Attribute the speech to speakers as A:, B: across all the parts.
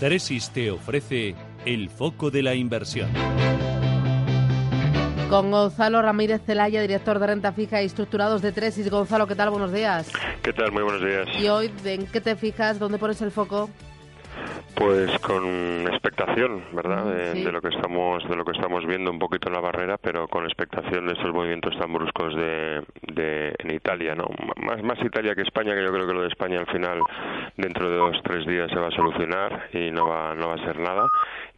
A: Tresis te ofrece el foco de la inversión.
B: Con Gonzalo Ramírez Celaya, director de renta fija y estructurados de Tresis. Gonzalo, ¿qué tal? Buenos días.
C: ¿Qué tal? Muy buenos días.
B: ¿Y hoy en qué te fijas? ¿Dónde pones el foco?
C: Pues con expectación, ¿verdad? De, lo que estamos de lo que estamos viendo un poquito en la barrera, pero con expectación de estos movimientos tan bruscos de, de en Italia, ¿no? Más Italia que España, que yo creo que lo de España al final dentro de dos tres días se va a solucionar y no va no va a ser nada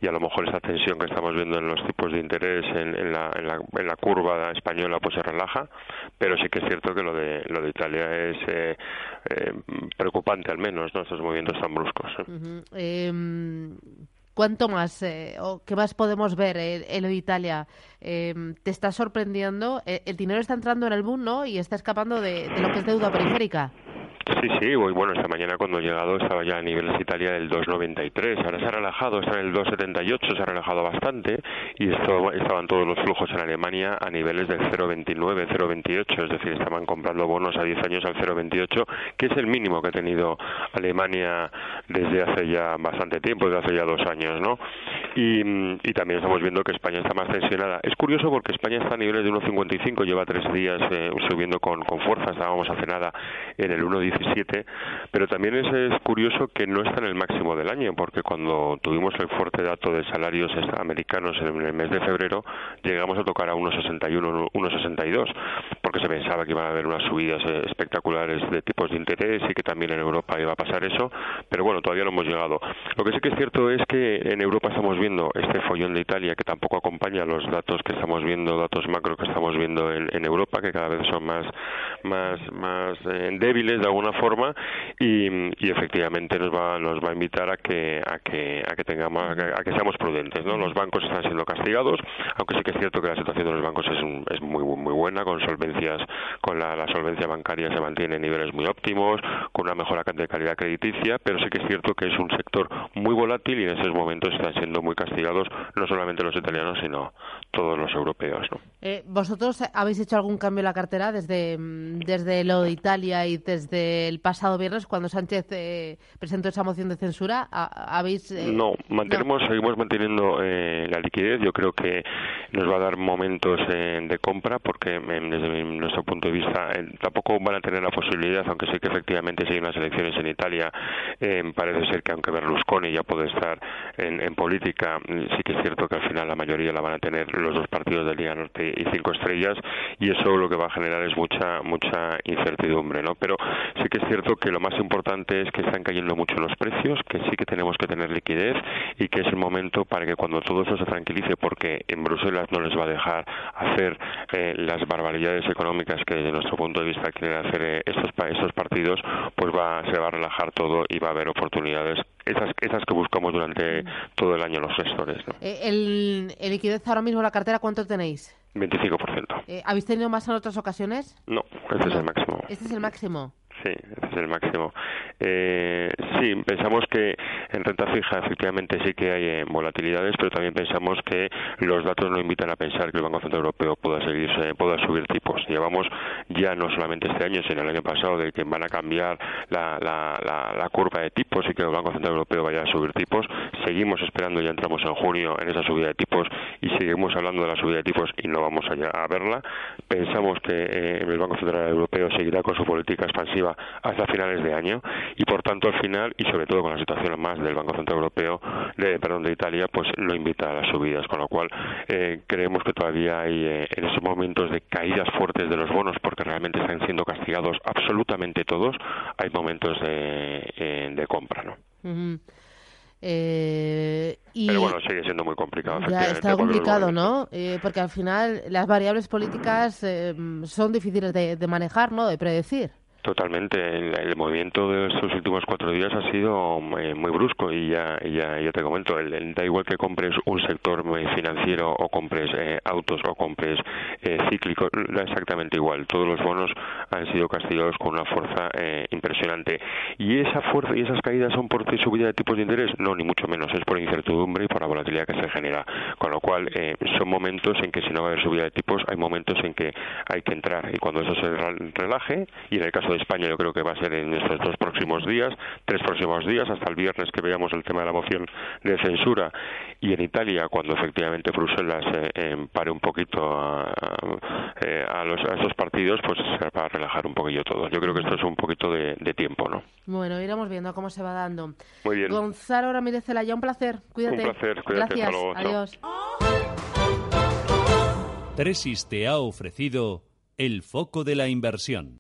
C: y a lo mejor esa tensión que estamos viendo en los tipos de interés en, la, en, la, en la curva española pues se relaja, pero sí que es cierto que lo de lo de Italia es eh, eh, preocupante al menos, ¿no? Estos movimientos tan bruscos.
B: ¿Cuánto más eh, o qué más podemos ver en Italia? Em, ¿Te está sorprendiendo? El dinero está entrando en el boom, ¿no? Y está escapando de, de lo que es deuda periférica.
C: Sí, sí, bueno, esta mañana cuando he llegado estaba ya a niveles Italia del 2,93, ahora se ha relajado, está en el 2,78, se ha relajado bastante y esto, estaban todos los flujos en Alemania a niveles del 0,29, 0,28, es decir, estaban comprando bonos a 10 años al 0,28, que es el mínimo que ha tenido Alemania desde hace ya bastante tiempo, desde hace ya dos años, ¿no? Y, también estamos viendo que España está más tensionada. Es curioso porque España está a niveles de 1,55, lleva tres días eh, subiendo con, con fuerza, estábamos hace nada en el 1,17 pero también es, curioso que no está en el máximo del año, porque cuando tuvimos el fuerte dato de salarios americanos en el mes de febrero, llegamos a tocar a 1,61, 1,62, porque se pensaba que iban a haber unas subidas eh, espectaculares de tipos de interés y que también en Europa iba a pasar eso, pero bueno, todavía no hemos llegado. Lo que sí que es cierto es que en Europa estamos viendo este follón de Italia que tampoco acompaña los datos que estamos viendo, datos macro que estamos viendo en, Europa, que cada vez son más, más, más eh, débiles de alguna forma y, efectivamente nos va nos va a invitar a que a que a que tengamos a que, seamos prudentes no los bancos están siendo castigados aunque sí que es cierto que la situación de los bancos es, es muy muy buena con solvencias con la, solvencia bancaria se mantiene en niveles muy óptimos con una mejora de calidad crediticia pero sí que es cierto que es un sector muy volátil y en esos momentos están siendo muy castigados no solamente los italianos sino todos los europeos ¿no?
B: Eh, vosotros habéis hecho algún cambio en la cartera desde desde lo de Italia y desde el pasado viernes cuando Sánchez eh, presentó esa moción de censura? ¿Habéis,
C: eh, no, mantenemos, seguimos manteniendo eh, la liquidez. Yo creo que nos va a dar momentos de compra porque desde nuestro punto de vista tampoco van a tener la posibilidad, aunque sé que efectivamente siguen las elecciones en Italia, parece ser que aunque Berlusconi ya puede estar en, política, sí que es cierto que al final la mayoría la van a tener los dos partidos de Liga Norte y Cinco Estrellas y eso lo que va a generar es mucha mucha incertidumbre, ¿no? Pero sí que es cierto que lo más importante es que están cayendo mucho los precios, que sí que tenemos que tener liquidez y que es el momento para que cuando todo eso se tranquilice, porque en Bruselas no les va a dejar hacer eh, las barbaridades económicas que desde nuestro punto de vista quieren hacer eh, estos, estos partidos, pues va, se va a relajar todo y va a haber oportunidades, esas, esas que buscamos durante todo el año los gestores.
B: Eh, el, el liquidez ahora mismo la cartera, ¿cuánto tenéis?
C: 25%.
B: ¿Habéis tenido más en otras ocasiones?
C: No, este es el máximo.
B: Este es el máximo.
C: Sí, ese es el máximo. Eh, sí, pensamos que en renta fija efectivamente sí que hay eh, volatilidades, pero también pensamos que los datos no invitan a pensar que el Banco Central Europeo pueda seguirse, pueda subir tipos. Llevamos ya no solamente este año, sino el año pasado de que van a cambiar la, la, la, curva de tipos y que el Banco Central Europeo vaya a subir tipos. Seguimos esperando, ya entramos en junio en esa subida de tipos y seguimos hablando de la subida de tipos y no vamos a, a verla. Pensamos que eh, el Banco Central Europeo seguirá con su política expansiva hasta finales de año y por tanto al final y sobre todo con la situación más del Banco Central Europeo de perdón de Italia pues lo invita a las subidas con lo cual eh, creemos que todavía hay eh, en esos momentos de caídas fuertes de los bonos porque realmente están siendo castigados absolutamente todos hay momentos de, eh, de compra no Pero bueno, sigue siendo muy complicado.
B: Ya está complicado, ¿no? porque al final las variables políticas son difíciles de, de manejar, ¿no? De predecir.
C: Totalmente. El, movimiento de estos últimos cuatro días ha sido eh, muy brusco y ya, ya, ya te comento. El, da igual que compres un sector financiero o compres eh, autos o compres eh, cíclicos, exactamente igual. Todos los bonos han sido castigados con una fuerza eh, impresionante. ¿Y esa fuerza y esas caídas son por subida de tipos de interés? No, ni mucho menos. Es por incertidumbre y por la volatilidad que se genera. Con lo cual, son momentos en que si no va a haber subida de tipos, hay momentos en que hay que entrar. Y cuando eso se relaje, y en el caso de España yo creo que va a ser en estos dos próximos días, tres próximos días, hasta el viernes que veamos el tema de la moción de censura, y en Italia cuando efectivamente Bruselas eh, pare un poquito a, los, a esos partidos, pues para relajar un poquillo todo. Yo creo que esto es un poquito de, tiempo, ¿no?
B: Bueno, iremos viendo cómo se va dando.
C: Muy bien.
B: Gonzalo Ramírez Celaya, un placer. Cuídate.
C: Un placer, cuídate.
B: Gracias. Adiós.
A: Tresis te ha ofrecido el foco de la inversión.